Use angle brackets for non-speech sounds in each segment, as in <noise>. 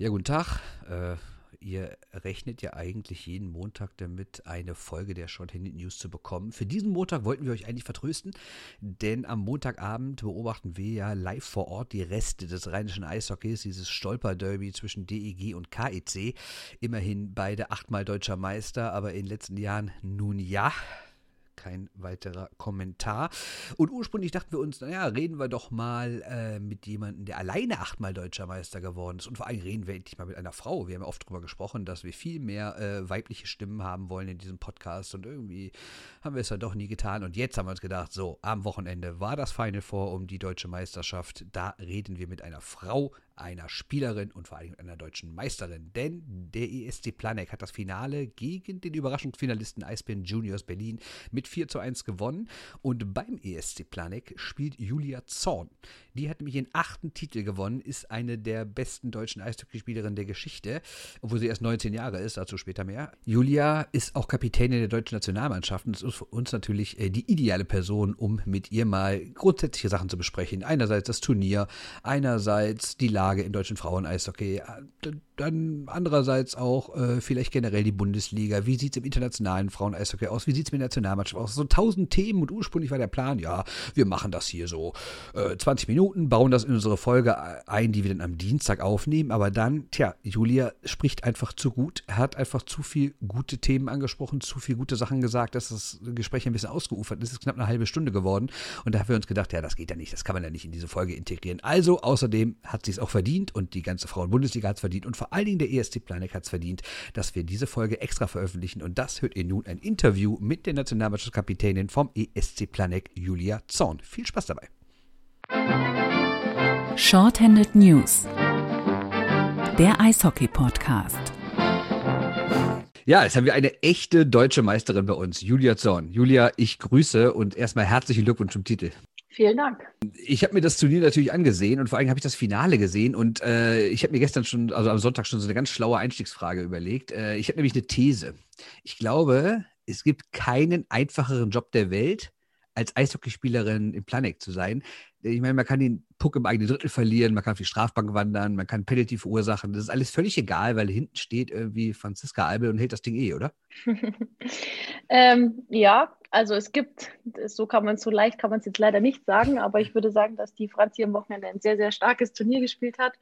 Ja, guten Tag. Äh, ihr rechnet ja eigentlich jeden Montag damit, eine Folge der Short Handed News zu bekommen. Für diesen Montag wollten wir euch eigentlich vertrösten, denn am Montagabend beobachten wir ja live vor Ort die Reste des rheinischen Eishockeys, dieses Stolperderby zwischen DEG und KEC. Immerhin beide achtmal deutscher Meister, aber in den letzten Jahren nun ja kein weiterer Kommentar. Und ursprünglich dachten wir uns, naja, reden wir doch mal äh, mit jemandem, der alleine achtmal deutscher Meister geworden ist. Und vor allem reden wir endlich mal mit einer Frau. Wir haben ja oft darüber gesprochen, dass wir viel mehr äh, weibliche Stimmen haben wollen in diesem Podcast. Und irgendwie haben wir es ja doch nie getan. Und jetzt haben wir uns gedacht, so, am Wochenende war das Final Four um die deutsche Meisterschaft. Da reden wir mit einer Frau, einer Spielerin und vor allem einer deutschen Meisterin. Denn der ESC Planek hat das Finale gegen den Überraschungsfinalisten Eisbären Juniors Berlin mit 4 zu 1 gewonnen. Und beim ESC Planek spielt Julia Zorn. Die hat nämlich ihren achten Titel gewonnen, ist eine der besten deutschen Eishockeyspielerinnen der Geschichte, obwohl sie erst 19 Jahre ist, dazu später mehr. Julia ist auch Kapitänin der deutschen Nationalmannschaft und ist für uns natürlich äh, die ideale Person, um mit ihr mal grundsätzliche Sachen zu besprechen. Einerseits das Turnier, einerseits die Lage im deutschen Frauen-Eishockey, dann andererseits auch äh, vielleicht generell die Bundesliga. Wie sieht es im internationalen Frauen-Eishockey aus? Wie sieht es mit der Nationalmannschaft aus? So tausend Themen und ursprünglich war der Plan, ja, wir machen das hier so äh, 20 Minuten, bauen das in unsere Folge ein, die wir dann am Dienstag aufnehmen. Aber dann, tja, Julia spricht einfach zu gut, hat einfach zu viel gute Themen angesprochen, zu viel gute Sachen gesagt, dass das Gespräch ein bisschen ausgeufert ist. Es ist knapp eine halbe Stunde geworden. Und da haben wir uns gedacht, ja, das geht ja nicht, das kann man ja nicht in diese Folge integrieren. Also, außerdem hat sie es auch verdient und die ganze Frauen-Bundesliga hat es verdient und vor vor allen Dingen der ESC Planet hat es verdient, dass wir diese Folge extra veröffentlichen. Und das hört ihr nun ein Interview mit der Nationalmannschaftskapitänin vom ESC Planet, Julia Zorn. Viel Spaß dabei. Shorthanded News. Der Eishockey-Podcast. Ja, jetzt haben wir eine echte deutsche Meisterin bei uns, Julia Zorn. Julia, ich grüße und erstmal herzlichen Glückwunsch zum Titel. Vielen Dank. Ich habe mir das Turnier natürlich angesehen und vor allem habe ich das Finale gesehen und äh, ich habe mir gestern schon, also am Sonntag schon so eine ganz schlaue Einstiegsfrage überlegt. Äh, ich habe nämlich eine These. Ich glaube, es gibt keinen einfacheren Job der Welt, als Eishockeyspielerin im Planet zu sein. Ich meine, man kann den Puck im eigenen Drittel verlieren, man kann auf die Strafbank wandern, man kann Penalty verursachen. Das ist alles völlig egal, weil hinten steht irgendwie Franziska Albel und hält das Ding eh, oder? <laughs> ähm, ja, also es gibt, so kann man so leicht kann man es jetzt leider nicht sagen, aber ich würde sagen, dass die Franzi am Wochenende ein sehr, sehr starkes Turnier gespielt hat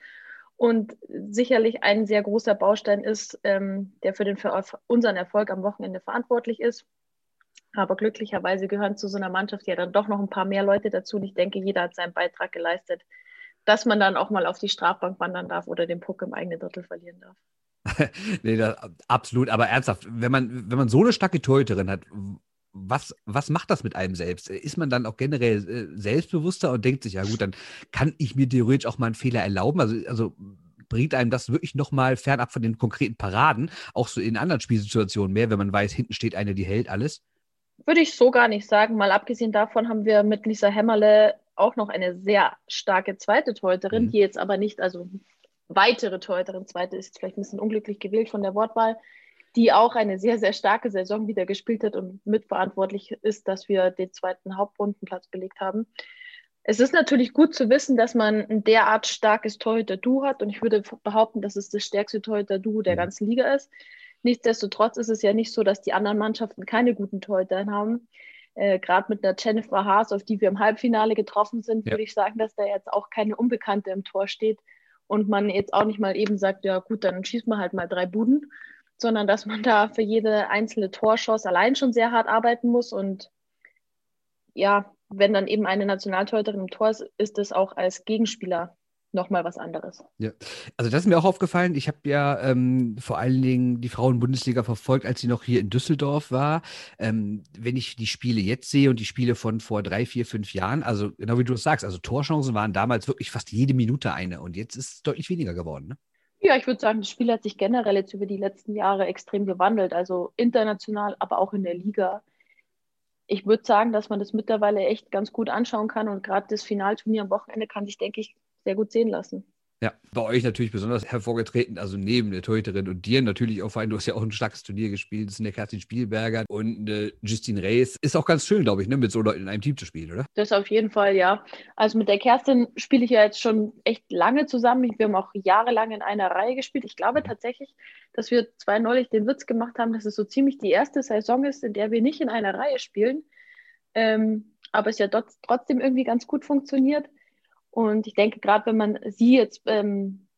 und sicherlich ein sehr großer Baustein ist, ähm, der für, den, für unseren Erfolg am Wochenende verantwortlich ist. Aber glücklicherweise gehören zu so einer Mannschaft ja dann doch noch ein paar mehr Leute dazu. Und ich denke, jeder hat seinen Beitrag geleistet, dass man dann auch mal auf die Strafbank wandern darf oder den Puck im eigenen Drittel verlieren darf. <laughs> nee, das, absolut, aber ernsthaft, wenn man, wenn man so eine starke Torhüterin hat, was, was macht das mit einem selbst? Ist man dann auch generell äh, selbstbewusster und denkt sich, ja gut, dann kann ich mir theoretisch auch mal einen Fehler erlauben? Also, also bringt einem das wirklich nochmal fernab von den konkreten Paraden, auch so in anderen Spielsituationen mehr, wenn man weiß, hinten steht eine, die hält alles? Würde ich so gar nicht sagen. Mal abgesehen davon haben wir mit Lisa Hämmerle auch noch eine sehr starke zweite Torhüterin, mhm. die jetzt aber nicht, also weitere Torhüterin, zweite ist vielleicht ein bisschen unglücklich gewählt von der Wortwahl, die auch eine sehr, sehr starke Saison wieder gespielt hat und mitverantwortlich ist, dass wir den zweiten Hauptrundenplatz belegt haben. Es ist natürlich gut zu wissen, dass man ein derart starkes Torhüter-Duo hat und ich würde behaupten, dass es das stärkste Torhüter-Duo der mhm. ganzen Liga ist. Nichtsdestotrotz ist es ja nicht so, dass die anderen Mannschaften keine guten Torhüter haben. Äh, Gerade mit der Jennifer Haas, auf die wir im Halbfinale getroffen sind, ja. würde ich sagen, dass da jetzt auch keine Unbekannte im Tor steht und man jetzt auch nicht mal eben sagt, ja gut, dann schießt man halt mal drei Buden, sondern dass man da für jede einzelne Torschuss allein schon sehr hart arbeiten muss. Und ja, wenn dann eben eine Nationaltorhüterin im Tor ist, ist es auch als Gegenspieler nochmal was anderes. Ja, also das ist mir auch aufgefallen. Ich habe ja ähm, vor allen Dingen die Frauen-Bundesliga verfolgt, als sie noch hier in Düsseldorf war. Ähm, wenn ich die Spiele jetzt sehe und die Spiele von vor drei, vier, fünf Jahren, also genau wie du es sagst, also Torchancen waren damals wirklich fast jede Minute eine und jetzt ist es deutlich weniger geworden. Ne? Ja, ich würde sagen, das Spiel hat sich generell jetzt über die letzten Jahre extrem gewandelt, also international, aber auch in der Liga. Ich würde sagen, dass man das mittlerweile echt ganz gut anschauen kann und gerade das Finalturnier am Wochenende kann sich, denke ich, sehr gut sehen lassen. Ja, bei euch natürlich besonders hervorgetreten, also neben der Torhüterin und dir natürlich auch, weil du hast ja auch ein starkes Turnier gespielt, das sind der Kerstin Spielberger und äh, Justine Reis. Ist auch ganz schön, glaube ich, ne, mit so Leuten in einem Team zu spielen, oder? Das auf jeden Fall, ja. Also mit der Kerstin spiele ich ja jetzt schon echt lange zusammen. Wir haben auch jahrelang in einer Reihe gespielt. Ich glaube tatsächlich, dass wir zwei neulich den Witz gemacht haben, dass es so ziemlich die erste Saison ist, in der wir nicht in einer Reihe spielen. Ähm, aber es ja trotzdem irgendwie ganz gut funktioniert. Und ich denke, gerade wenn man sie jetzt ähm,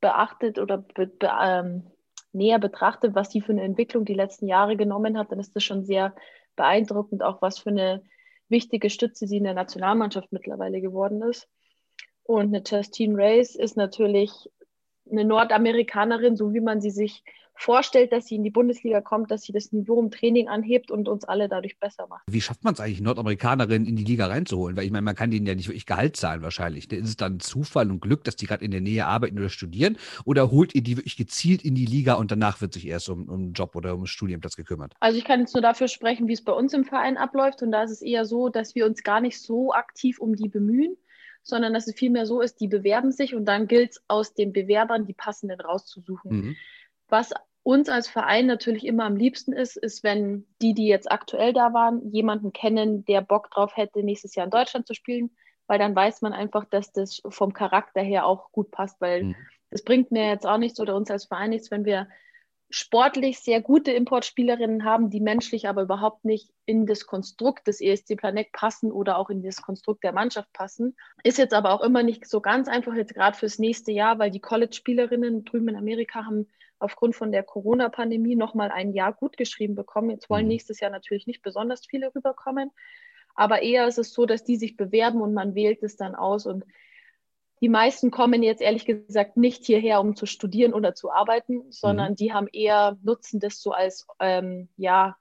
beachtet oder be, be, ähm, näher betrachtet, was sie für eine Entwicklung die letzten Jahre genommen hat, dann ist das schon sehr beeindruckend, auch was für eine wichtige Stütze sie in der Nationalmannschaft mittlerweile geworden ist. Und eine Justine Race ist natürlich eine Nordamerikanerin, so wie man sie sich vorstellt, dass sie in die Bundesliga kommt, dass sie das Niveau im Training anhebt und uns alle dadurch besser macht. Wie schafft man es eigentlich, Nordamerikanerinnen in die Liga reinzuholen? Weil ich meine, man kann denen ja nicht wirklich Gehalt zahlen wahrscheinlich. Ist es dann Zufall und Glück, dass die gerade in der Nähe arbeiten oder studieren? Oder holt ihr die wirklich gezielt in die Liga und danach wird sich erst um, um einen Job oder um einen Studienplatz gekümmert? Also ich kann jetzt nur dafür sprechen, wie es bei uns im Verein abläuft. Und da ist es eher so, dass wir uns gar nicht so aktiv um die bemühen, sondern dass es vielmehr so ist, die bewerben sich und dann gilt es aus den Bewerbern die passenden rauszusuchen. Mhm. Was uns als Verein natürlich immer am liebsten ist, ist, wenn die, die jetzt aktuell da waren, jemanden kennen, der Bock drauf hätte, nächstes Jahr in Deutschland zu spielen, weil dann weiß man einfach, dass das vom Charakter her auch gut passt, weil mhm. das bringt mir jetzt auch nichts oder uns als Verein nichts, wenn wir sportlich sehr gute Importspielerinnen haben, die menschlich aber überhaupt nicht in das Konstrukt des ESC Planet passen oder auch in das Konstrukt der Mannschaft passen. Ist jetzt aber auch immer nicht so ganz einfach jetzt gerade fürs nächste Jahr, weil die College-Spielerinnen drüben in Amerika haben aufgrund von der Corona-Pandemie nochmal ein Jahr gut geschrieben bekommen. Jetzt wollen mhm. nächstes Jahr natürlich nicht besonders viele rüberkommen, aber eher ist es so, dass die sich bewerben und man wählt es dann aus. Und die meisten kommen jetzt ehrlich gesagt nicht hierher, um zu studieren oder zu arbeiten, sondern mhm. die haben eher, nutzen das so als, ähm, ja,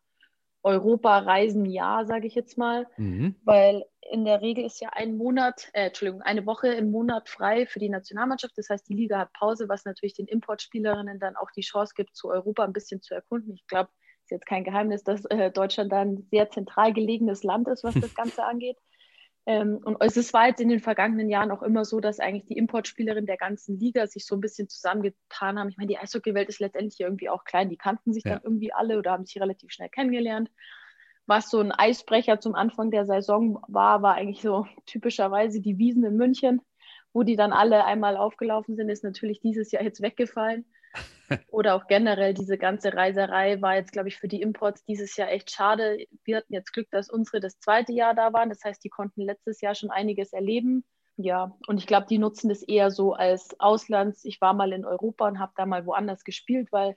Europa-Reisen-Jahr, sage ich jetzt mal, mhm. weil in der Regel ist ja ein Monat, äh, Entschuldigung, eine Woche im Monat frei für die Nationalmannschaft. Das heißt, die Liga hat Pause, was natürlich den Importspielerinnen dann auch die Chance gibt, zu Europa ein bisschen zu erkunden. Ich glaube, es ist jetzt kein Geheimnis, dass äh, Deutschland da ein sehr zentral gelegenes Land ist, was das <laughs> Ganze angeht. Ähm, und es war jetzt in den vergangenen Jahren auch immer so, dass eigentlich die Importspielerinnen der ganzen Liga sich so ein bisschen zusammengetan haben. Ich meine, die Eishockeywelt ist letztendlich irgendwie auch klein. Die kannten sich ja. dann irgendwie alle oder haben sich relativ schnell kennengelernt was so ein Eisbrecher zum Anfang der Saison war, war eigentlich so <laughs> typischerweise die Wiesen in München, wo die dann alle einmal aufgelaufen sind, ist natürlich dieses Jahr jetzt weggefallen. <laughs> Oder auch generell diese ganze Reiserei war jetzt, glaube ich, für die Imports dieses Jahr echt schade. Wir hatten jetzt Glück, dass unsere das zweite Jahr da waren. Das heißt, die konnten letztes Jahr schon einiges erleben. Ja, und ich glaube, die nutzen das eher so als Auslands. Ich war mal in Europa und habe da mal woanders gespielt, weil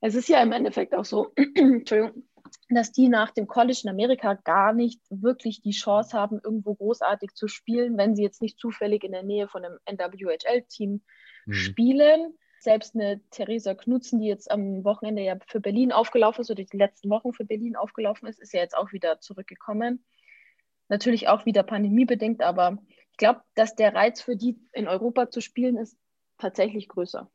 es ist ja im Endeffekt auch so, <clears throat> Entschuldigung, dass die nach dem College in Amerika gar nicht wirklich die Chance haben, irgendwo großartig zu spielen, wenn sie jetzt nicht zufällig in der Nähe von einem NWHL-Team mhm. spielen. Selbst eine Theresa Knutzen, die jetzt am Wochenende ja für Berlin aufgelaufen ist oder die letzten Wochen für Berlin aufgelaufen ist, ist ja jetzt auch wieder zurückgekommen. Natürlich auch wieder pandemiebedingt, aber ich glaube, dass der Reiz für die in Europa zu spielen ist tatsächlich größer.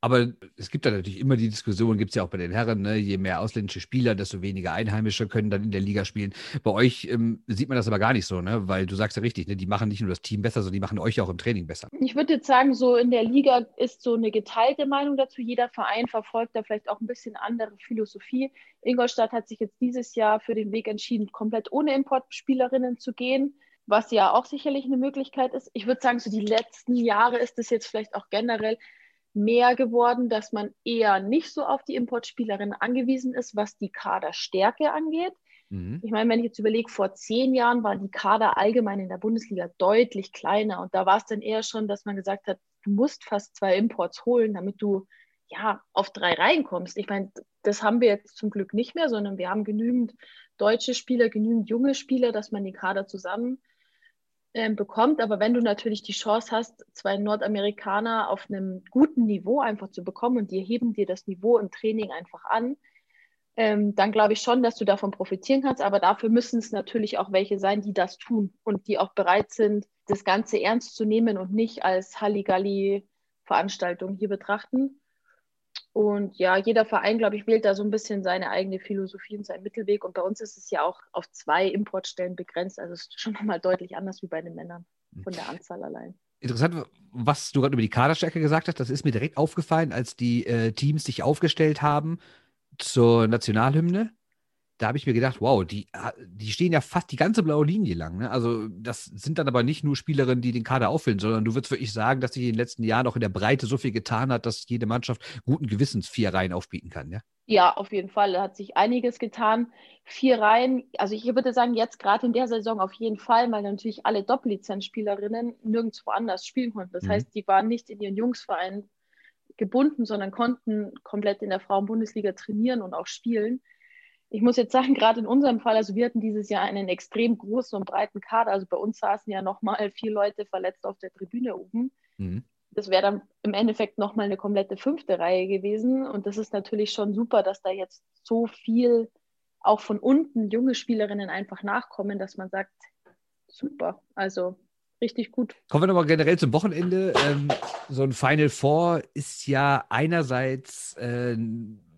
Aber es gibt da natürlich immer die Diskussion, gibt es ja auch bei den Herren, ne? je mehr ausländische Spieler, desto weniger Einheimische können dann in der Liga spielen. Bei euch ähm, sieht man das aber gar nicht so, ne? weil du sagst ja richtig, ne? die machen nicht nur das Team besser, sondern die machen euch auch im Training besser. Ich würde jetzt sagen, so in der Liga ist so eine geteilte Meinung dazu. Jeder Verein verfolgt da vielleicht auch ein bisschen andere Philosophie. Ingolstadt hat sich jetzt dieses Jahr für den Weg entschieden, komplett ohne Importspielerinnen zu gehen was ja auch sicherlich eine Möglichkeit ist. Ich würde sagen, so die letzten Jahre ist es jetzt vielleicht auch generell mehr geworden, dass man eher nicht so auf die Importspielerinnen angewiesen ist, was die Kaderstärke angeht. Mhm. Ich meine, wenn ich jetzt überlege, vor zehn Jahren waren die Kader allgemein in der Bundesliga deutlich kleiner und da war es dann eher schon, dass man gesagt hat, du musst fast zwei Imports holen, damit du ja auf drei Reihen kommst. Ich meine, das haben wir jetzt zum Glück nicht mehr, sondern wir haben genügend deutsche Spieler, genügend junge Spieler, dass man die Kader zusammen ähm, bekommt. Aber wenn du natürlich die Chance hast, zwei Nordamerikaner auf einem guten Niveau einfach zu bekommen und die heben dir das Niveau im Training einfach an, ähm, dann glaube ich schon, dass du davon profitieren kannst. Aber dafür müssen es natürlich auch welche sein, die das tun und die auch bereit sind, das Ganze ernst zu nehmen und nicht als Halligalli-Veranstaltung hier betrachten. Und ja, jeder Verein, glaube ich, wählt da so ein bisschen seine eigene Philosophie und seinen Mittelweg. Und bei uns ist es ja auch auf zwei Importstellen begrenzt. Also es ist schon <laughs> nochmal deutlich anders wie bei den Männern von der Anzahl allein. interessant, was du gerade über die Kaderstärke gesagt hast. Das ist mir direkt aufgefallen, als die äh, Teams sich aufgestellt haben zur Nationalhymne da habe ich mir gedacht, wow, die, die stehen ja fast die ganze blaue Linie lang. Ne? Also das sind dann aber nicht nur Spielerinnen, die den Kader auffüllen, sondern du würdest wirklich sagen, dass sich in den letzten Jahren auch in der Breite so viel getan hat, dass jede Mannschaft guten Gewissens vier Reihen aufbieten kann. Ja, ja auf jeden Fall. Da hat sich einiges getan. Vier Reihen, also ich würde sagen, jetzt gerade in der Saison auf jeden Fall, weil natürlich alle Doppellizenzspielerinnen nirgendwo anders spielen konnten. Das mhm. heißt, die waren nicht in ihren Jungsverein gebunden, sondern konnten komplett in der Frauenbundesliga trainieren und auch spielen ich muss jetzt sagen, gerade in unserem Fall, also wir hatten dieses Jahr einen extrem großen und breiten Kader. Also bei uns saßen ja nochmal vier Leute verletzt auf der Tribüne oben. Mhm. Das wäre dann im Endeffekt nochmal eine komplette fünfte Reihe gewesen. Und das ist natürlich schon super, dass da jetzt so viel auch von unten junge Spielerinnen einfach nachkommen, dass man sagt, super. Also richtig gut. Kommen wir nochmal generell zum Wochenende. Ähm, so ein Final Four ist ja einerseits äh,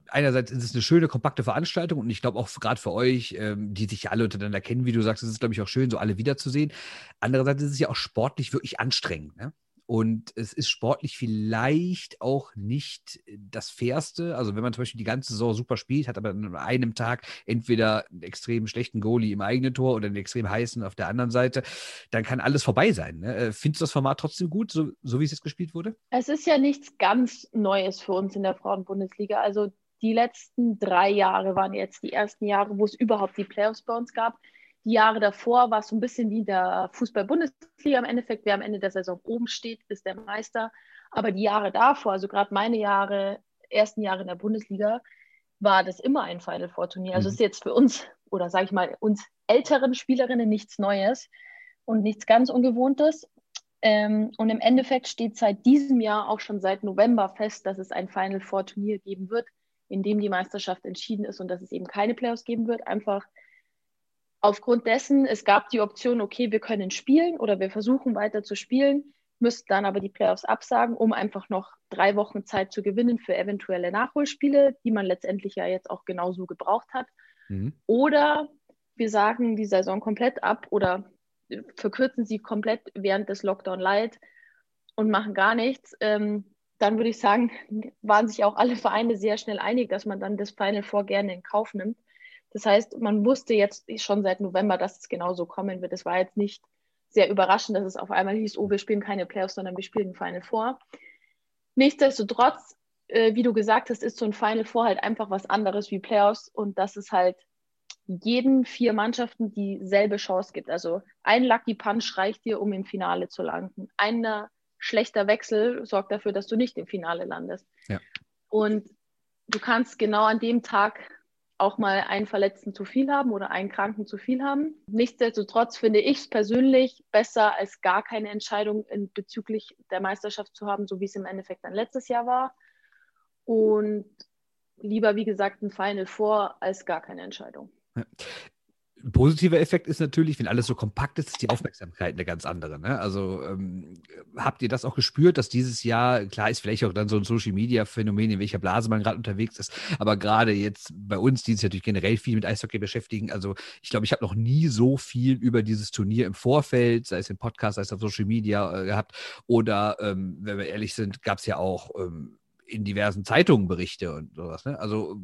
einerseits ist es eine schöne, kompakte Veranstaltung und ich glaube auch gerade für euch, ähm, die sich alle untereinander kennen, wie du sagst, ist es, glaube ich, auch schön, so alle wiederzusehen. Andererseits ist es ja auch sportlich wirklich anstrengend. Ne? Und es ist sportlich vielleicht auch nicht das Fairste. Also wenn man zum Beispiel die ganze Saison super spielt, hat aber an einem Tag entweder einen extrem schlechten Goalie im eigenen Tor oder einen extrem heißen auf der anderen Seite, dann kann alles vorbei sein. Ne? Äh, findest du das Format trotzdem gut, so, so wie es jetzt gespielt wurde? Es ist ja nichts ganz Neues für uns in der Frauenbundesliga. Also die letzten drei Jahre waren jetzt die ersten Jahre, wo es überhaupt die Playoffs bei uns gab. Die Jahre davor war es so ein bisschen wie der Fußball-Bundesliga im Endeffekt. Wer am Ende der Saison oben steht, ist der Meister. Aber die Jahre davor, also gerade meine Jahre, ersten Jahre in der Bundesliga, war das immer ein Final Four Turnier. Also mhm. ist jetzt für uns oder sage ich mal uns älteren Spielerinnen nichts Neues und nichts ganz Ungewohntes. Ähm, und im Endeffekt steht seit diesem Jahr auch schon seit November fest, dass es ein Final Four Turnier geben wird in dem die Meisterschaft entschieden ist und dass es eben keine Playoffs geben wird. Einfach aufgrund dessen, es gab die Option, okay, wir können spielen oder wir versuchen weiter zu spielen, müssten dann aber die Playoffs absagen, um einfach noch drei Wochen Zeit zu gewinnen für eventuelle Nachholspiele, die man letztendlich ja jetzt auch genauso gebraucht hat. Mhm. Oder wir sagen die Saison komplett ab oder verkürzen sie komplett während des Lockdown Light und machen gar nichts. Ähm, dann würde ich sagen, <laughs> waren sich auch alle Vereine sehr schnell einig, dass man dann das Final Four gerne in Kauf nimmt. Das heißt, man wusste jetzt schon seit November, dass es genauso kommen wird. Es war jetzt nicht sehr überraschend, dass es auf einmal hieß, oh, wir spielen keine Playoffs, sondern wir spielen Final Four. Nichtsdestotrotz, äh, wie du gesagt hast, ist so ein Final Four halt einfach was anderes wie Playoffs und dass es halt jeden vier Mannschaften dieselbe Chance gibt. Also ein Lucky Punch reicht dir, um im Finale zu landen. Einer schlechter Wechsel sorgt dafür, dass du nicht im Finale landest. Ja. Und du kannst genau an dem Tag auch mal einen Verletzten zu viel haben oder einen Kranken zu viel haben. Nichtsdestotrotz finde ich es persönlich besser, als gar keine Entscheidung in, bezüglich der Meisterschaft zu haben, so wie es im Endeffekt dann letztes Jahr war. Und lieber, wie gesagt, ein Final vor als gar keine Entscheidung. Ja. Ein positiver Effekt ist natürlich, wenn alles so kompakt ist, ist die Aufmerksamkeit eine ganz andere. Ne? Also ähm, habt ihr das auch gespürt, dass dieses Jahr, klar ist vielleicht auch dann so ein Social-Media-Phänomen, in welcher Blase man gerade unterwegs ist, aber gerade jetzt bei uns, die sich natürlich generell viel mit Eishockey beschäftigen, also ich glaube, ich habe noch nie so viel über dieses Turnier im Vorfeld, sei es im Podcast, sei es auf Social Media äh, gehabt oder, ähm, wenn wir ehrlich sind, gab es ja auch ähm, in diversen Zeitungen Berichte und sowas. Ne? Also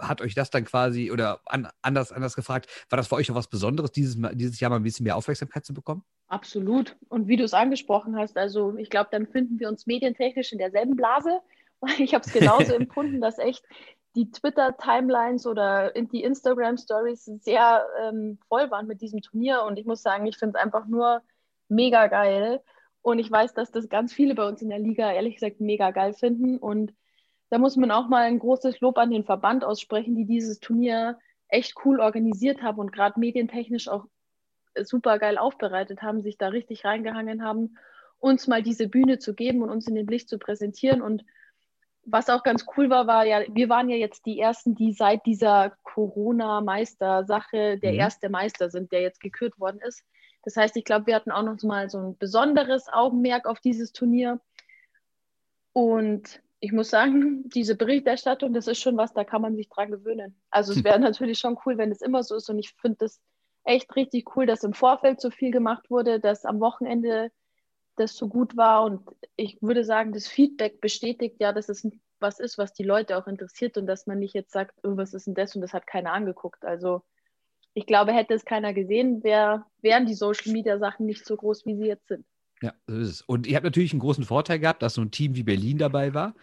hat euch das dann quasi, oder an, anders, anders gefragt, war das für euch noch was Besonderes, dieses, dieses Jahr mal ein bisschen mehr Aufmerksamkeit zu bekommen? Absolut. Und wie du es angesprochen hast, also ich glaube, dann finden wir uns medientechnisch in derselben Blase. <laughs> Ich habe es genauso empfunden, <laughs> dass echt die Twitter-Timelines oder die Instagram-Stories sehr ähm, voll waren mit diesem Turnier. Und ich muss sagen, ich finde es einfach nur mega geil. Und ich weiß, dass das ganz viele bei uns in der Liga ehrlich gesagt mega geil finden. Und da muss man auch mal ein großes Lob an den Verband aussprechen, die dieses Turnier echt cool organisiert haben und gerade medientechnisch auch super geil aufbereitet haben, sich da richtig reingehangen haben, uns mal diese Bühne zu geben und uns in den Licht zu präsentieren. Und was auch ganz cool war, war ja, wir waren ja jetzt die Ersten, die seit dieser Corona-Meister-Sache der mhm. erste Meister sind, der jetzt gekürt worden ist. Das heißt, ich glaube, wir hatten auch noch mal so ein besonderes Augenmerk auf dieses Turnier. Und ich muss sagen, <laughs> diese Berichterstattung, das ist schon was, da kann man sich dran gewöhnen. Also es hm. wäre natürlich schon cool, wenn es immer so ist. Und ich finde das echt richtig cool, dass im Vorfeld so viel gemacht wurde, dass am Wochenende das so gut war. Und ich würde sagen, das Feedback bestätigt ja, dass es was ist, was die Leute auch interessiert und dass man nicht jetzt sagt, oh, was ist denn das und das hat keiner angeguckt. Also ich glaube, hätte es keiner gesehen, wär, wären die Social Media Sachen nicht so groß, wie sie jetzt sind. Ja, so ist es. Und ihr habt natürlich einen großen Vorteil gehabt, dass so ein Team wie Berlin dabei war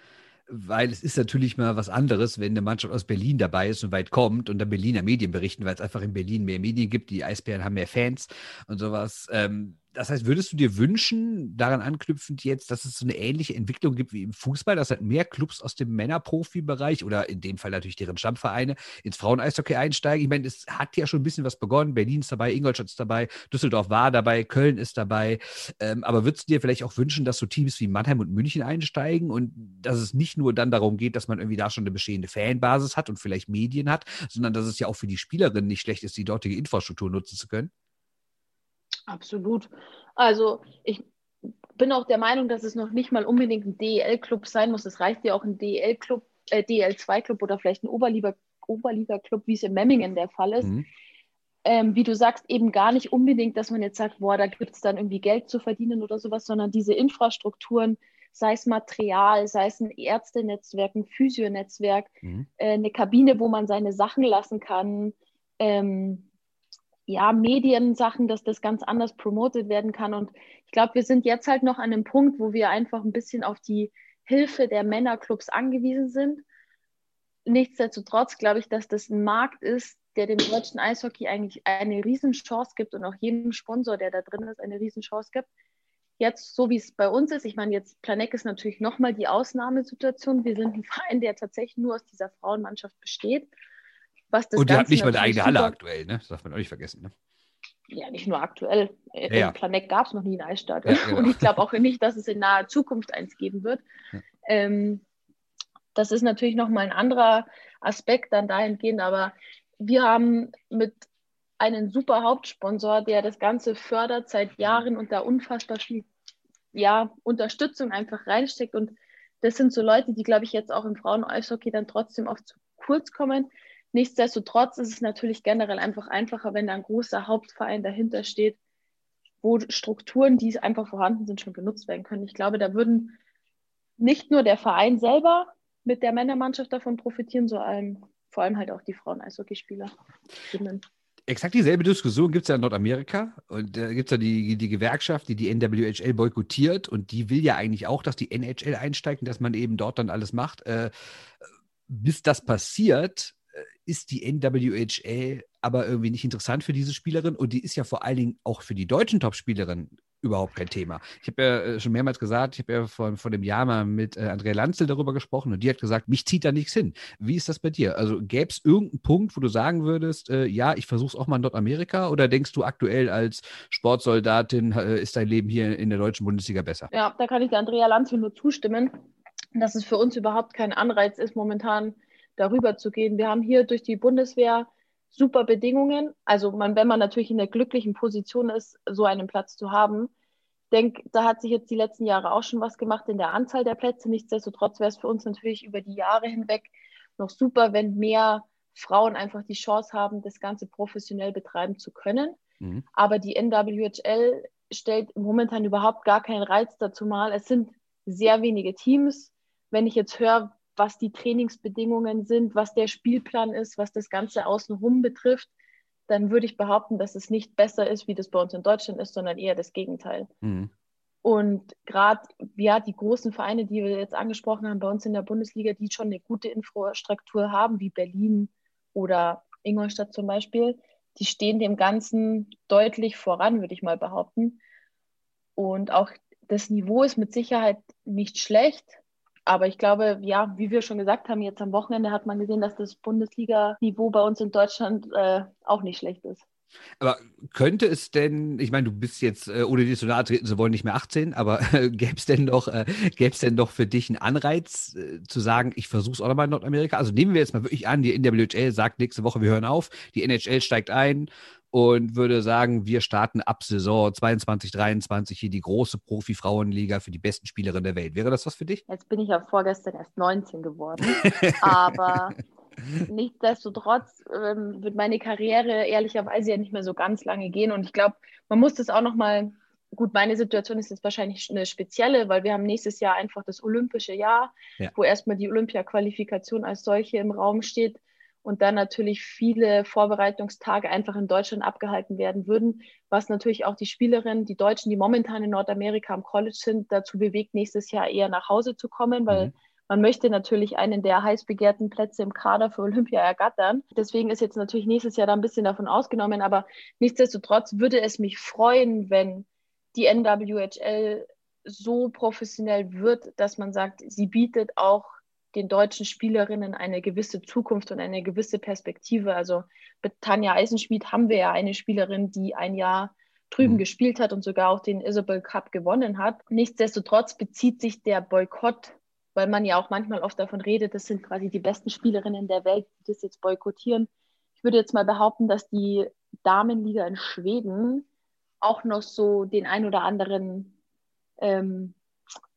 weil es ist natürlich mal was anderes, wenn eine Mannschaft aus Berlin dabei ist und weit kommt und dann Berliner Medien berichten, weil es einfach in Berlin mehr Medien gibt, die Eisbären haben mehr Fans und sowas. Ähm, das heißt, würdest du dir wünschen, daran anknüpfend jetzt, dass es so eine ähnliche Entwicklung gibt wie im Fußball, dass halt mehr Clubs aus dem Männerprofibereich oder in dem Fall natürlich deren Stammvereine ins Fraueneishockey einsteigen? Ich meine, es hat ja schon ein bisschen was begonnen. Berlin ist dabei, Ingolstadt ist dabei, Düsseldorf war dabei, Köln ist dabei. Ähm, aber würdest du dir vielleicht auch wünschen, dass so Teams wie Mannheim und München einsteigen und dass es nicht nur dann darum geht, dass man irgendwie da schon eine bestehende Fanbasis hat und vielleicht Medien hat, sondern dass es ja auch für die Spielerinnen nicht schlecht ist, die dortige Infrastruktur nutzen zu können? Absolut. Also ich bin auch der Meinung, dass es noch nicht mal unbedingt ein DEL-Club sein muss. Es reicht ja auch ein DEL-Club, äh, DEL2-Club oder vielleicht ein Oberliga, Oberliga-Club, wie es in Memmingen der Fall ist. Mhm. Ähm, wie du sagst, eben gar nicht unbedingt, dass man jetzt sagt, boah, da gibt es dann irgendwie Geld zu verdienen oder sowas, sondern diese Infrastrukturen, sei es Material, sei es ein Ärztenetzwerk, ein Physionetzwerk, mhm. äh, eine Kabine, wo man seine Sachen lassen kann, ähm, ja, Mediensachen, dass das ganz anders promotet werden kann. Und ich glaube, wir sind jetzt halt noch an einem Punkt, wo wir einfach ein bisschen auf die Hilfe der Männerclubs angewiesen sind. Nichtsdestotrotz glaube ich, dass das ein Markt ist, der dem deutschen Eishockey eigentlich eine Riesenchance gibt und auch jedem Sponsor, der da drin ist, eine Riesenchance gibt. Jetzt, so wie es bei uns ist, ich meine, jetzt Planek ist natürlich nochmal die Ausnahmesituation. Wir sind ein Verein, der tatsächlich nur aus dieser Frauenmannschaft besteht was das Und ihr habt nicht mal eine eigene Halle aktuell, ne? Das darf man auch nicht vergessen, ne? Ja, nicht nur aktuell. In ja. Planet gab es noch nie ein Eisstadion. Ja, genau. <laughs> Und ich glaube auch nicht, dass es in naher Zukunft eins geben wird. Ja. Ähm, das ist natürlich nochmal ein anderer Aspekt dann dahingehend, aber wir haben mit einem super Hauptsponsor, der das Ganze fördert seit Jahren und da unfassbar viel ja, Unterstützung einfach reinsteckt. Und das sind so Leute, die, glaube ich, jetzt auch im Frauen-Eishockey dann trotzdem oft zu kurz kommen, Nichtsdestotrotz ist es natürlich generell einfach einfacher, wenn da ein großer Hauptverein dahinter steht, wo Strukturen, die einfach vorhanden sind, schon genutzt werden können. Ich glaube, da würden nicht nur der Verein selber mit der Männermannschaft davon profitieren, sondern vor allem halt auch die Frauen-Eishockeyspieler. Exakt dieselbe Diskussion gibt es ja in Nordamerika. Und da gibt es ja die, die Gewerkschaft, die die NWHL boykottiert. Und die will ja eigentlich auch, dass die NHL einsteigt und dass man eben dort dann alles macht. Äh, bis das passiert, ist die NWHL aber irgendwie nicht interessant für diese Spielerin und die ist ja vor allen Dingen auch für die deutschen Topspielerinnen überhaupt kein Thema. Ich habe ja äh, schon mehrmals gesagt, ich habe ja vor, vor dem Jahr mal mit äh, Andrea Lanzel darüber gesprochen und die hat gesagt, mich zieht da nichts hin. Wie ist das bei dir? Also gäbe es irgendeinen Punkt, wo du sagen würdest, äh, ja, ich versuche es auch mal in Nordamerika oder denkst du aktuell als Sportsoldatin äh, ist dein Leben hier in der deutschen Bundesliga besser? Ja, da kann ich der Andrea Lanzel nur zustimmen, dass es für uns überhaupt kein Anreiz ist, momentan darüber zu gehen. Wir haben hier durch die Bundeswehr super Bedingungen. Also man, wenn man natürlich in der glücklichen Position ist, so einen Platz zu haben. Ich denke, da hat sich jetzt die letzten Jahre auch schon was gemacht in der Anzahl der Plätze. Nichtsdestotrotz wäre es für uns natürlich über die Jahre hinweg noch super, wenn mehr Frauen einfach die Chance haben, das Ganze professionell betreiben zu können. Mhm. Aber die NWHL stellt momentan überhaupt gar keinen Reiz dazu mal. Es sind sehr wenige Teams. Wenn ich jetzt höre, was die Trainingsbedingungen sind, was der Spielplan ist, was das Ganze außenrum betrifft, dann würde ich behaupten, dass es nicht besser ist, wie das bei uns in Deutschland ist, sondern eher das Gegenteil. Mhm. Und gerade ja, die großen Vereine, die wir jetzt angesprochen haben, bei uns in der Bundesliga, die schon eine gute Infrastruktur haben, wie Berlin oder Ingolstadt zum Beispiel, die stehen dem Ganzen deutlich voran, würde ich mal behaupten. Und auch das Niveau ist mit Sicherheit nicht schlecht, aber ich glaube, ja, wie wir schon gesagt haben, jetzt am Wochenende hat man gesehen, dass das Bundesliga-Niveau bei uns in Deutschland äh, auch nicht schlecht ist. Aber könnte es denn, ich meine, du bist jetzt, äh, ohne dir zu nahe treten zu wollen, nicht mehr 18, aber <laughs> äh, gäbe es denn noch, äh, denn noch für dich einen Anreiz äh, zu sagen, ich versuche es auch nochmal in Nordamerika? Also nehmen wir jetzt mal wirklich an, die NWHL sagt nächste Woche, wir hören auf, die NHL steigt ein, und würde sagen, wir starten ab Saison 22, 23 hier die große Profi-Frauenliga für die besten Spielerinnen der Welt. Wäre das was für dich? Jetzt bin ich ja vorgestern erst 19 geworden, <laughs> aber nichtsdestotrotz ähm, wird meine Karriere ehrlicherweise ja nicht mehr so ganz lange gehen und ich glaube, man muss das auch nochmal gut, meine Situation ist jetzt wahrscheinlich eine spezielle, weil wir haben nächstes Jahr einfach das olympische Jahr, ja. wo erstmal die Olympia-Qualifikation als solche im Raum steht und dann natürlich viele Vorbereitungstage einfach in Deutschland abgehalten werden würden, was natürlich auch die Spielerinnen, die Deutschen, die momentan in Nordamerika am College sind, dazu bewegt, nächstes Jahr eher nach Hause zu kommen, weil mhm. man möchte natürlich einen der heiß begehrten Plätze im Kader für Olympia ergattern. Deswegen ist jetzt natürlich nächstes Jahr da ein bisschen davon ausgenommen, aber nichtsdestotrotz würde es mich freuen, wenn die NWHL so professionell wird, dass man sagt, sie bietet auch den deutschen Spielerinnen eine gewisse Zukunft und eine gewisse Perspektive. Also mit Tanja Eisenschmied haben wir ja eine Spielerin, die ein Jahr drüben mhm. gespielt hat und sogar auch den Isabel Cup gewonnen hat. Nichtsdestotrotz bezieht sich der Boykott, weil man ja auch manchmal oft davon redet, das sind quasi die besten Spielerinnen der Welt, die das jetzt boykottieren. Ich würde jetzt mal behaupten, dass die Damenliga in Schweden auch noch so den ein oder anderen, ähm,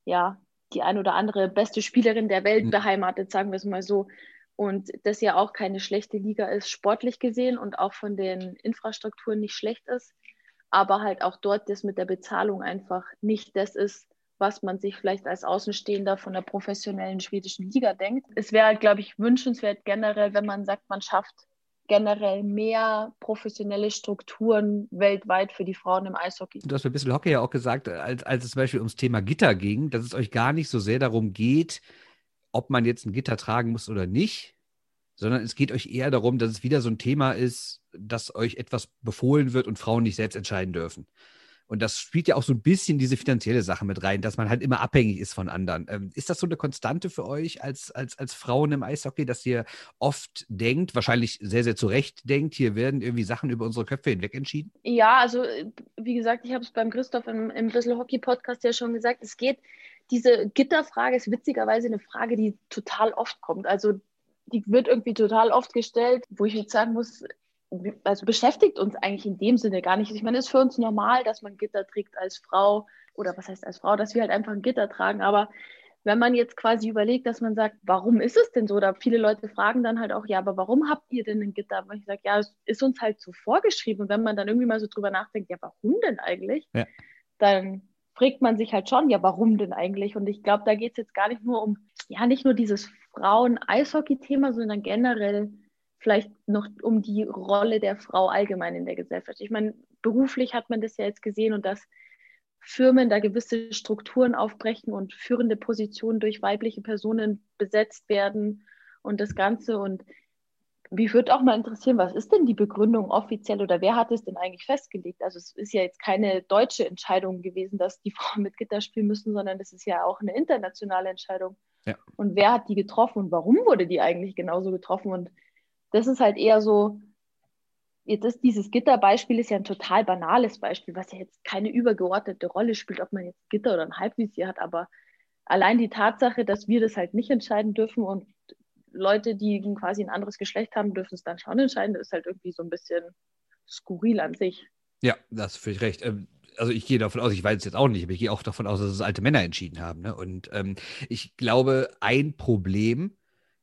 ja, die ein oder andere beste Spielerin der Welt mhm. beheimatet, sagen wir es mal so. Und das ja auch keine schlechte Liga ist, sportlich gesehen und auch von den Infrastrukturen nicht schlecht ist, aber halt auch dort das mit der Bezahlung einfach nicht das ist, was man sich vielleicht als Außenstehender von der professionellen schwedischen Liga denkt. Es wäre, glaube ich, wünschenswert generell, wenn man sagt, man schafft generell mehr professionelle Strukturen weltweit für die Frauen im Eishockey. Du hast ein bisschen Hockey ja auch gesagt, als, als es zum Beispiel ums Thema Gitter ging, dass es euch gar nicht so sehr darum geht, ob man jetzt ein Gitter tragen muss oder nicht, sondern es geht euch eher darum, dass es wieder so ein Thema ist, dass euch etwas befohlen wird und Frauen nicht selbst entscheiden dürfen. Und das spielt ja auch so ein bisschen diese finanzielle Sache mit rein, dass man halt immer abhängig ist von anderen. Ähm, ist das so eine Konstante für euch als, als, als Frauen im Eishockey, dass ihr oft denkt, wahrscheinlich sehr, sehr zu Recht denkt, hier werden irgendwie Sachen über unsere Köpfe hinweg entschieden? Ja, also wie gesagt, ich habe es beim Christoph im, im Bissl Hockey Podcast ja schon gesagt, es geht, diese Gitterfrage ist witzigerweise eine Frage, die total oft kommt. Also die wird irgendwie total oft gestellt, wo ich jetzt sagen muss, also beschäftigt uns eigentlich in dem Sinne gar nicht. Ich meine, es ist für uns normal, dass man Gitter trägt als Frau oder was heißt als Frau, dass wir halt einfach ein Gitter tragen. Aber wenn man jetzt quasi überlegt, dass man sagt, warum ist es denn so? Oder viele Leute fragen dann halt auch, ja, aber warum habt ihr denn ein Gitter? Und ich sage, ja, es ist uns halt so vorgeschrieben. Und wenn man dann irgendwie mal so drüber nachdenkt, ja, warum denn eigentlich? Ja. Dann fragt man sich halt schon, ja, warum denn eigentlich? Und ich glaube, da geht es jetzt gar nicht nur um, ja, nicht nur dieses Frauen-Eishockey-Thema, sondern generell vielleicht noch um die Rolle der Frau allgemein in der Gesellschaft. Ich meine, beruflich hat man das ja jetzt gesehen und dass Firmen da gewisse Strukturen aufbrechen und führende Positionen durch weibliche Personen besetzt werden und das Ganze. Und mich würde auch mal interessieren, was ist denn die Begründung offiziell oder wer hat es denn eigentlich festgelegt? Also es ist ja jetzt keine deutsche Entscheidung gewesen, dass die <laughs> Frauen mit Gitter spielen müssen, sondern das ist ja auch eine internationale Entscheidung. Ja. Und wer hat die getroffen und warum wurde die eigentlich genauso getroffen? Und das ist halt eher so, ist dieses Gitterbeispiel ist ja ein total banales Beispiel, was ja jetzt keine übergeordnete Rolle spielt, ob man jetzt Gitter oder ein Halbvisier hat, aber allein die Tatsache, dass wir das halt nicht entscheiden dürfen und Leute, die quasi ein anderes Geschlecht haben, dürfen es dann schon entscheiden, ist halt irgendwie so ein bisschen skurril an sich. Ja, das ist völlig recht. Ähm, also ich gehe davon aus, ich weiß es jetzt auch nicht, aber ich gehe auch davon aus, dass es alte Männer entschieden haben. Ne? Und ähm, ich glaube, ein Problem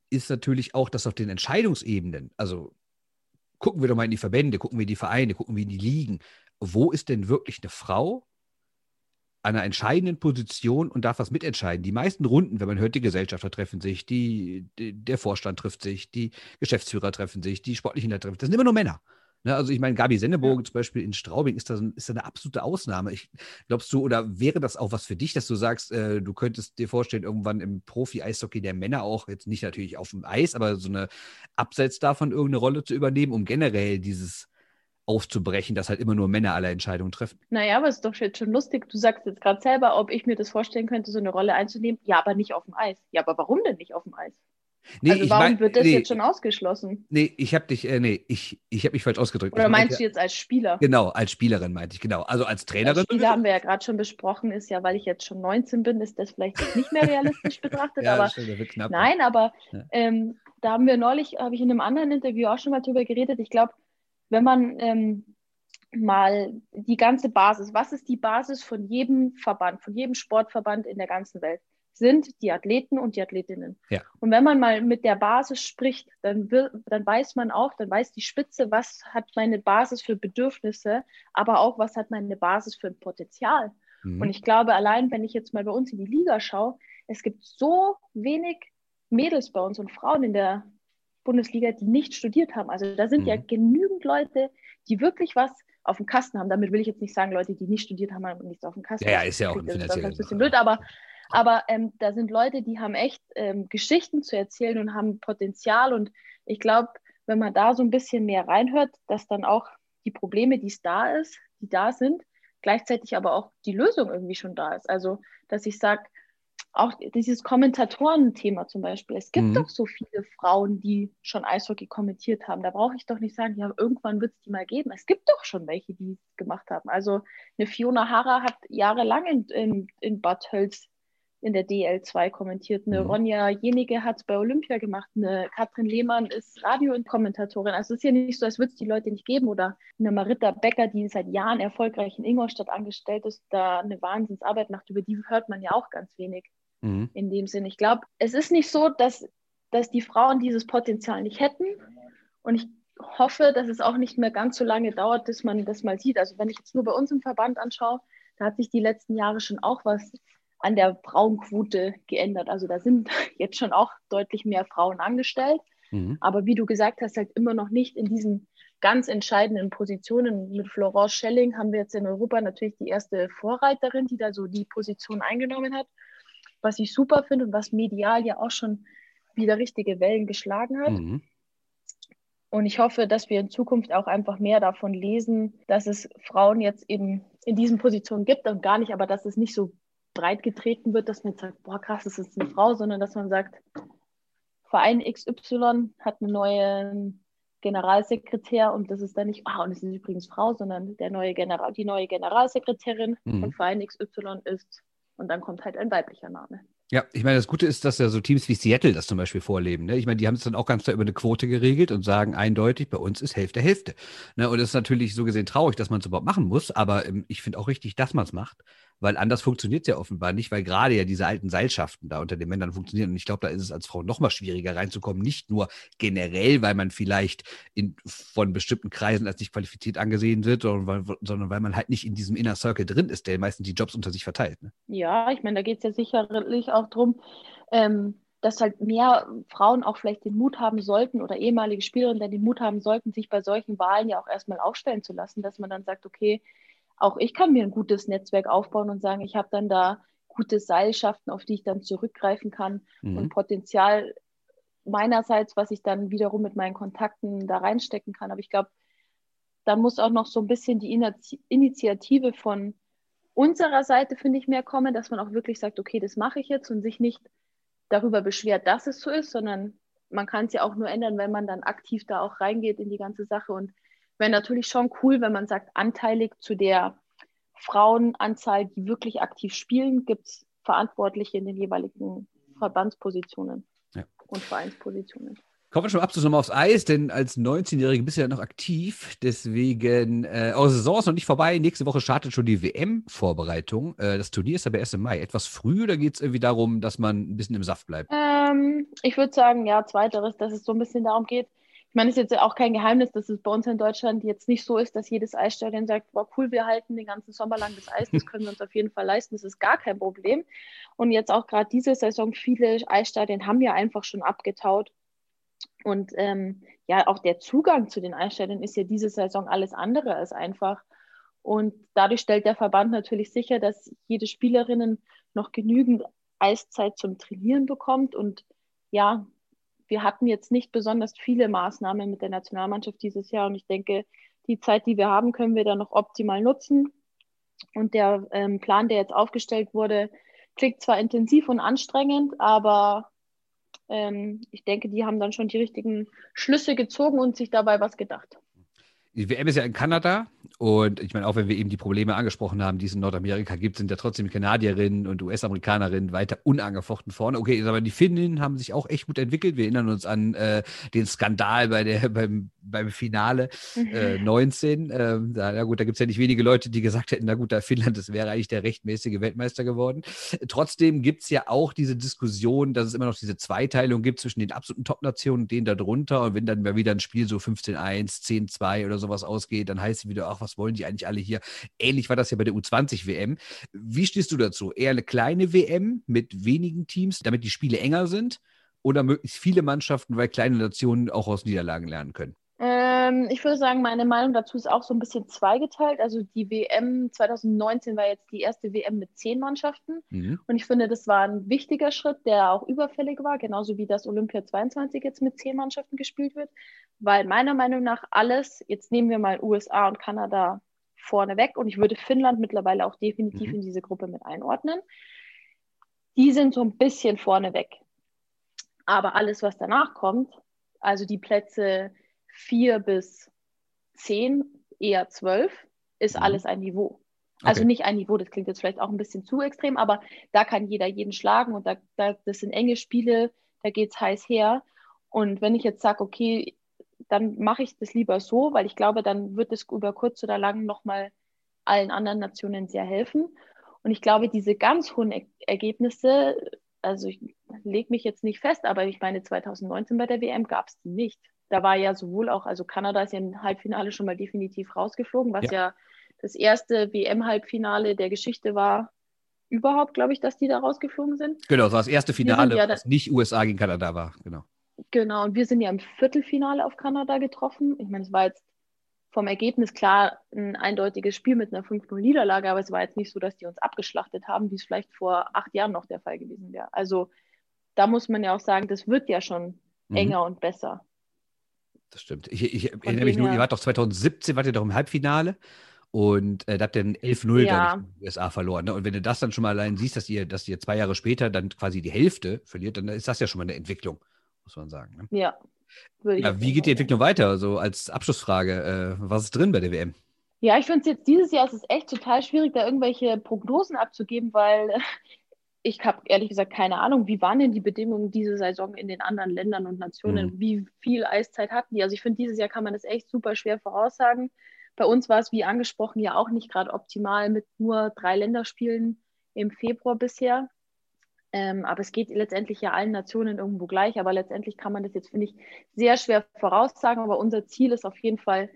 ist natürlich auch, dass auf den Entscheidungsebenen, also gucken wir doch mal in die Verbände, gucken wir in die Vereine, gucken wir in die Ligen, wo ist denn wirklich eine Frau an einer entscheidenden Position und darf was mitentscheiden? Die meisten Runden, wenn man hört, die Gesellschafter treffen sich, die, die der Vorstand trifft sich, die Geschäftsführer treffen sich, die sportlichen treffen sich, das sind immer nur Männer. Ne, also ich meine, Gabi Sennebogen ja. zum Beispiel in Straubing ist da, ist da eine absolute Ausnahme. Ich, glaubst du, oder wäre das auch was für dich, dass du sagst, äh, du könntest dir vorstellen, irgendwann im Profi-Eishockey der Männer auch, jetzt nicht natürlich auf dem Eis, aber so eine abseits davon irgendeine Rolle zu übernehmen, um generell dieses aufzubrechen, dass halt immer nur Männer alle Entscheidungen treffen. Naja, aber es ist doch jetzt schon lustig. Du sagst jetzt gerade selber, ob ich mir das vorstellen könnte, so eine Rolle einzunehmen. Ja, aber nicht auf dem Eis. Ja, aber warum denn nicht auf dem Eis? Nee, also warum mein, wird das nee, jetzt schon ausgeschlossen? Nee, ich habe dich, äh, nee, ich, ich habe mich falsch ausgedrückt. Oder ich meinst meinte, du jetzt als Spieler? Genau, als Spielerin meinte ich, genau. Also als Trainerin. Als Spieler haben wir ja gerade schon besprochen, ist ja, weil ich jetzt schon 19 bin, ist das vielleicht nicht mehr <laughs> realistisch betrachtet. ja, aber stimmt, knapp, nein, aber ja. ähm, da haben wir neulich, habe ich in einem anderen Interview auch schon mal drüber geredet. Ich glaube, wenn man ähm, mal die ganze Basis, was ist die Basis von jedem Verband, von jedem Sportverband in der ganzen Welt? Sind die Athleten und die Athletinnen. Ja. Und wenn man mal mit der Basis spricht, dann, will, dann weiß man auch, dann weiß die Spitze, was hat meine Basis für Bedürfnisse, aber auch, was hat meine Basis für ein Potenzial. Mhm. Und ich glaube, allein wenn ich jetzt mal bei uns in die Liga schaue, es gibt so wenig Mädels bei uns und Frauen in der Bundesliga, die nicht studiert haben. Also da sind mhm. ja genügend Leute, die wirklich was auf dem Kasten haben. Damit will ich jetzt nicht sagen, Leute, die nicht studiert haben, haben nichts auf dem Kasten. Ja, ja ist ja auch ein finanzieller ein bisschen blöd, aber aber ähm, da sind Leute, die haben echt ähm, Geschichten zu erzählen und haben Potenzial. Und ich glaube, wenn man da so ein bisschen mehr reinhört, dass dann auch die Probleme, die es da ist, die da sind, gleichzeitig aber auch die Lösung irgendwie schon da ist. Also, dass ich sage, auch dieses Kommentatoren-Thema zum Beispiel. Es gibt mhm. doch so viele Frauen, die schon Eishockey kommentiert haben. Da brauche ich doch nicht sagen, ja, irgendwann wird es die mal geben. Es gibt doch schon welche, die es gemacht haben. Also eine Fiona Harrer hat jahrelang in, in, in Bad Hölz in der DL2 kommentiert. Eine mhm. Ronja Jenige hat es bei Olympia gemacht. Eine Katrin Lehmann ist Radio- und Kommentatorin. Also es ist ja nicht so, als würde es die Leute nicht geben. Oder eine Marita Becker, die seit Jahren erfolgreich in Ingolstadt angestellt ist, da eine Wahnsinnsarbeit macht. Über die hört man ja auch ganz wenig mhm. in dem Sinn. Ich glaube, es ist nicht so, dass, dass die Frauen dieses Potenzial nicht hätten. Und ich hoffe, dass es auch nicht mehr ganz so lange dauert, bis man das mal sieht. Also wenn ich jetzt nur bei uns im Verband anschaue, da hat sich die letzten Jahre schon auch was an der Frauenquote geändert. Also da sind <laughs> jetzt schon auch deutlich mehr Frauen angestellt. Mhm. Aber wie du gesagt hast, halt immer noch nicht in diesen ganz entscheidenden Positionen. Mit Florence Schelling haben wir jetzt in Europa natürlich die erste Vorreiterin, die da so die Position eingenommen hat. Was ich super finde und was medial ja auch schon wieder richtige Wellen geschlagen hat. Mhm. Und ich hoffe, dass wir in Zukunft auch einfach mehr davon lesen, dass es Frauen jetzt eben in diesen Positionen gibt und gar nicht, aber dass es nicht so breit getreten wird, dass man jetzt sagt, boah, krass, das ist eine Frau, sondern dass man sagt, Verein XY hat einen neuen Generalsekretär und das ist dann nicht, ah, und es ist übrigens Frau, sondern der neue General, die neue Generalsekretärin mhm. von Verein XY ist und dann kommt halt ein weiblicher Name. Ja, ich meine, das Gute ist, dass ja so Teams wie Seattle das zum Beispiel vorleben. Ne? Ich meine, die haben es dann auch ganz klar über eine Quote geregelt und sagen eindeutig, bei uns ist Hälfte Hälfte. Ne? Und es ist natürlich so gesehen traurig, dass man es überhaupt machen muss, aber ähm, ich finde auch richtig, dass man es macht, weil anders funktioniert es ja offenbar nicht, weil gerade ja diese alten Seilschaften da unter den Männern funktionieren. Und ich glaube, da ist es als Frau noch mal schwieriger reinzukommen. Nicht nur generell, weil man vielleicht in, von bestimmten Kreisen als nicht qualifiziert angesehen wird, sondern weil, sondern weil man halt nicht in diesem Inner Circle drin ist, der meistens die Jobs unter sich verteilt. Ne? Ja, ich meine, da geht es ja sicherlich auch darum, ähm, dass halt mehr Frauen auch vielleicht den Mut haben sollten oder ehemalige Spielerinnen den Mut haben sollten, sich bei solchen Wahlen ja auch erstmal aufstellen zu lassen, dass man dann sagt, okay, auch ich kann mir ein gutes Netzwerk aufbauen und sagen, ich habe dann da gute Seilschaften, auf die ich dann zurückgreifen kann mhm. und Potenzial meinerseits, was ich dann wiederum mit meinen Kontakten da reinstecken kann. Aber ich glaube, da muss auch noch so ein bisschen die Initiative von unserer Seite, finde ich, mehr kommen, dass man auch wirklich sagt, okay, das mache ich jetzt und sich nicht darüber beschwert, dass es so ist, sondern man kann es ja auch nur ändern, wenn man dann aktiv da auch reingeht in die ganze Sache und wäre natürlich schon cool, wenn man sagt, anteilig zu der Frauenanzahl, die wirklich aktiv spielen, gibt es Verantwortliche in den jeweiligen Verbandspositionen ja. und Vereinspositionen. Kommen wir schon ab zu nochmal aufs Eis, denn als 19-Jährige bist du ja noch aktiv. Deswegen, äh, eure Saison ist noch nicht vorbei. Nächste Woche startet schon die WM-Vorbereitung. Äh, das Turnier ist aber erst im Mai. Etwas früh oder geht es irgendwie darum, dass man ein bisschen im Saft bleibt? Ähm, ich würde sagen, ja, zweiteres, dass es so ein bisschen darum geht, ich meine, es ist jetzt auch kein Geheimnis, dass es bei uns in Deutschland jetzt nicht so ist, dass jedes Eisstadion sagt, boah, cool, wir halten den ganzen Sommer lang das Eis, das können wir uns auf jeden Fall leisten, das ist gar kein Problem. Und jetzt auch gerade diese Saison, viele Eisstadien haben ja einfach schon abgetaut. Und ähm, ja, auch der Zugang zu den Eisstadien ist ja diese Saison alles andere als einfach. Und dadurch stellt der Verband natürlich sicher, dass jede Spielerinnen noch genügend Eiszeit zum Trainieren bekommt und ja, wir hatten jetzt nicht besonders viele Maßnahmen mit der Nationalmannschaft dieses Jahr und ich denke, die Zeit, die wir haben, können wir dann noch optimal nutzen. Und der ähm, Plan, der jetzt aufgestellt wurde, klingt zwar intensiv und anstrengend, aber ähm, ich denke, die haben dann schon die richtigen Schlüsse gezogen und sich dabei was gedacht. Die WM ist ja in Kanada und ich meine, auch wenn wir eben die Probleme angesprochen haben, die es in Nordamerika gibt, sind ja trotzdem Kanadierinnen und US-Amerikanerinnen weiter unangefochten vorne. Okay, aber die Finnen haben sich auch echt gut entwickelt. Wir erinnern uns an äh, den Skandal bei der, <laughs> beim beim Finale äh, 19. Ähm, da, na gut, da gibt es ja nicht wenige Leute, die gesagt hätten, na gut, da Finnland, das wäre eigentlich der rechtmäßige Weltmeister geworden. Trotzdem gibt es ja auch diese Diskussion, dass es immer noch diese Zweiteilung gibt zwischen den absoluten Top-Nationen und denen darunter. Und wenn dann mal wieder ein Spiel so 15-1, 10-2 oder sowas ausgeht, dann heißt es wieder, ach, was wollen die eigentlich alle hier? Ähnlich war das ja bei der U20-WM. Wie stehst du dazu? Eher eine kleine WM mit wenigen Teams, damit die Spiele enger sind? Oder möglichst viele Mannschaften, weil kleine Nationen auch aus Niederlagen lernen können? Ähm, ich würde sagen, meine Meinung dazu ist auch so ein bisschen zweigeteilt. Also die WM 2019 war jetzt die erste WM mit zehn Mannschaften. Mhm. Und ich finde, das war ein wichtiger Schritt, der auch überfällig war, genauso wie das Olympia 22 jetzt mit zehn Mannschaften gespielt wird. Weil meiner Meinung nach alles, jetzt nehmen wir mal USA und Kanada vorne weg und ich würde Finnland mittlerweile auch definitiv mhm. in diese Gruppe mit einordnen. Die sind so ein bisschen vorne weg. Aber alles, was danach kommt, also die Plätze vier bis zehn, eher zwölf, ist mhm. alles ein Niveau. Also okay. nicht ein Niveau, das klingt jetzt vielleicht auch ein bisschen zu extrem, aber da kann jeder jeden schlagen und da, da das sind enge Spiele, da geht es heiß her. Und wenn ich jetzt sage, okay, dann mache ich das lieber so, weil ich glaube, dann wird es über kurz oder lang nochmal allen anderen Nationen sehr helfen. Und ich glaube, diese ganz hohen er Ergebnisse, also ich lege mich jetzt nicht fest, aber ich meine, 2019 bei der WM gab es die nicht da war ja sowohl auch, also Kanada ist ja im Halbfinale schon mal definitiv rausgeflogen, was ja, ja das erste WM-Halbfinale der Geschichte war, überhaupt, glaube ich, dass die da rausgeflogen sind. Genau, das war das erste Finale, ja was nicht USA gegen Kanada war, genau. Genau, und wir sind ja im Viertelfinale auf Kanada getroffen. Ich meine, es war jetzt vom Ergebnis klar ein eindeutiges Spiel mit einer 5-0-Niederlage, aber es war jetzt nicht so, dass die uns abgeschlachtet haben, wie es vielleicht vor acht Jahren noch der Fall gewesen wäre. Also da muss man ja auch sagen, das wird ja schon mhm. enger und besser. Das stimmt. Ich, ich erinnere mich nur, ihr wart doch 2017, wart ihr doch im Halbfinale und äh, da habt ihr 11-0 ja. in den USA verloren. Ne? Und wenn du das dann schon mal allein siehst, dass ihr, dass ihr zwei Jahre später dann quasi die Hälfte verliert, dann ist das ja schon mal eine Entwicklung, muss man sagen. Ne? Ja. ja wie geht die Entwicklung weiter? So als Abschlussfrage, äh, was ist drin bei der WM? Ja, ich finde es jetzt dieses Jahr ist es echt total schwierig, da irgendwelche Prognosen abzugeben, weil ich habe ehrlich gesagt keine Ahnung, wie waren denn die Bedingungen diese Saison in den anderen Ländern und Nationen? Mhm. Wie viel Eiszeit hatten die? Also ich finde, dieses Jahr kann man das echt super schwer voraussagen. Bei uns war es, wie angesprochen, ja auch nicht gerade optimal mit nur drei Länderspielen im Februar bisher. Ähm, aber es geht letztendlich ja allen Nationen irgendwo gleich. Aber letztendlich kann man das jetzt, finde ich, sehr schwer voraussagen. Aber unser Ziel ist auf jeden Fall,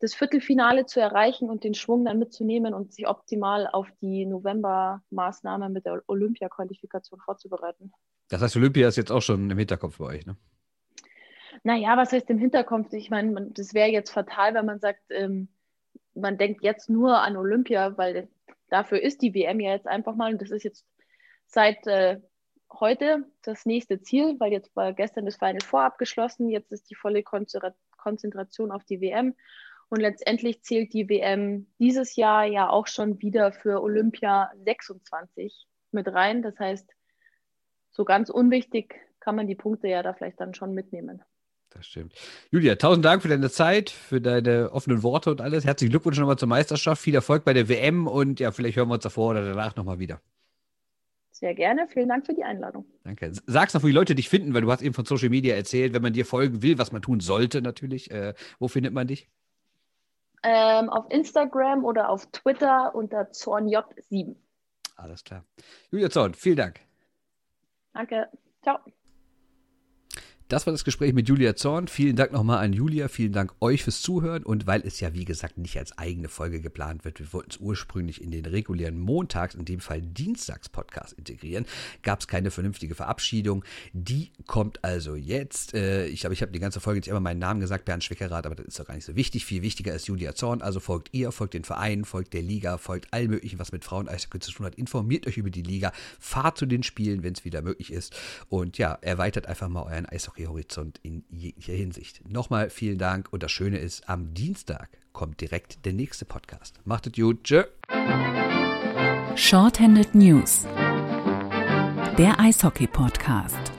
das Viertelfinale zu erreichen und den Schwung dann mitzunehmen und sich optimal auf die November-Maßnahme mit der Olympia-Qualifikation vorzubereiten. Das heißt, Olympia ist jetzt auch schon im Hinterkopf bei euch, ne? Naja, was heißt im Hinterkopf? Ich meine, das wäre jetzt fatal, wenn man sagt, ähm, man denkt jetzt nur an Olympia, weil dafür ist die WM ja jetzt einfach mal und das ist jetzt seit äh, heute das nächste Ziel, weil jetzt war gestern das Final Four abgeschlossen, jetzt ist die volle Konzentration auf die WM und letztendlich zählt die WM dieses Jahr ja auch schon wieder für Olympia 26 mit rein. Das heißt, so ganz unwichtig kann man die Punkte ja da vielleicht dann schon mitnehmen. Das stimmt. Julia, tausend Dank für deine Zeit, für deine offenen Worte und alles. Herzlichen Glückwunsch nochmal zur Meisterschaft. Viel Erfolg bei der WM und ja, vielleicht hören wir uns davor oder danach nochmal wieder. Sehr gerne. Vielen Dank für die Einladung. Danke. Sag's noch, wo die Leute dich finden, weil du hast eben von Social Media erzählt, wenn man dir folgen will, was man tun sollte natürlich. Äh, wo findet man dich? Ähm, auf Instagram oder auf Twitter unter ZornJ7. Alles klar. Julia Zorn, vielen Dank. Danke. Ciao. Das war das Gespräch mit Julia Zorn. Vielen Dank nochmal an Julia. Vielen Dank euch fürs Zuhören. Und weil es ja, wie gesagt, nicht als eigene Folge geplant wird, wir wollten es ursprünglich in den regulären Montags, in dem Fall Dienstags-Podcast integrieren, gab es keine vernünftige Verabschiedung. Die kommt also jetzt. Äh, ich glaube, ich habe die ganze Folge jetzt immer meinen Namen gesagt, Bernd Schwickerath, aber das ist doch gar nicht so wichtig. Viel wichtiger ist Julia Zorn. Also folgt ihr, folgt den Vereinen, folgt der Liga, folgt all möglichen, was mit Frauen Eishockey zu tun hat. Informiert euch über die Liga, fahrt zu den Spielen, wenn es wieder möglich ist. Und ja, erweitert einfach mal euren Eishockey Eishockey-Horizont in jeglicher Hinsicht. Nochmal vielen Dank und das Schöne ist, am Dienstag kommt direkt der nächste Podcast. Macht es gut. Tschö. Shorthanded News. Der Eishockey-Podcast.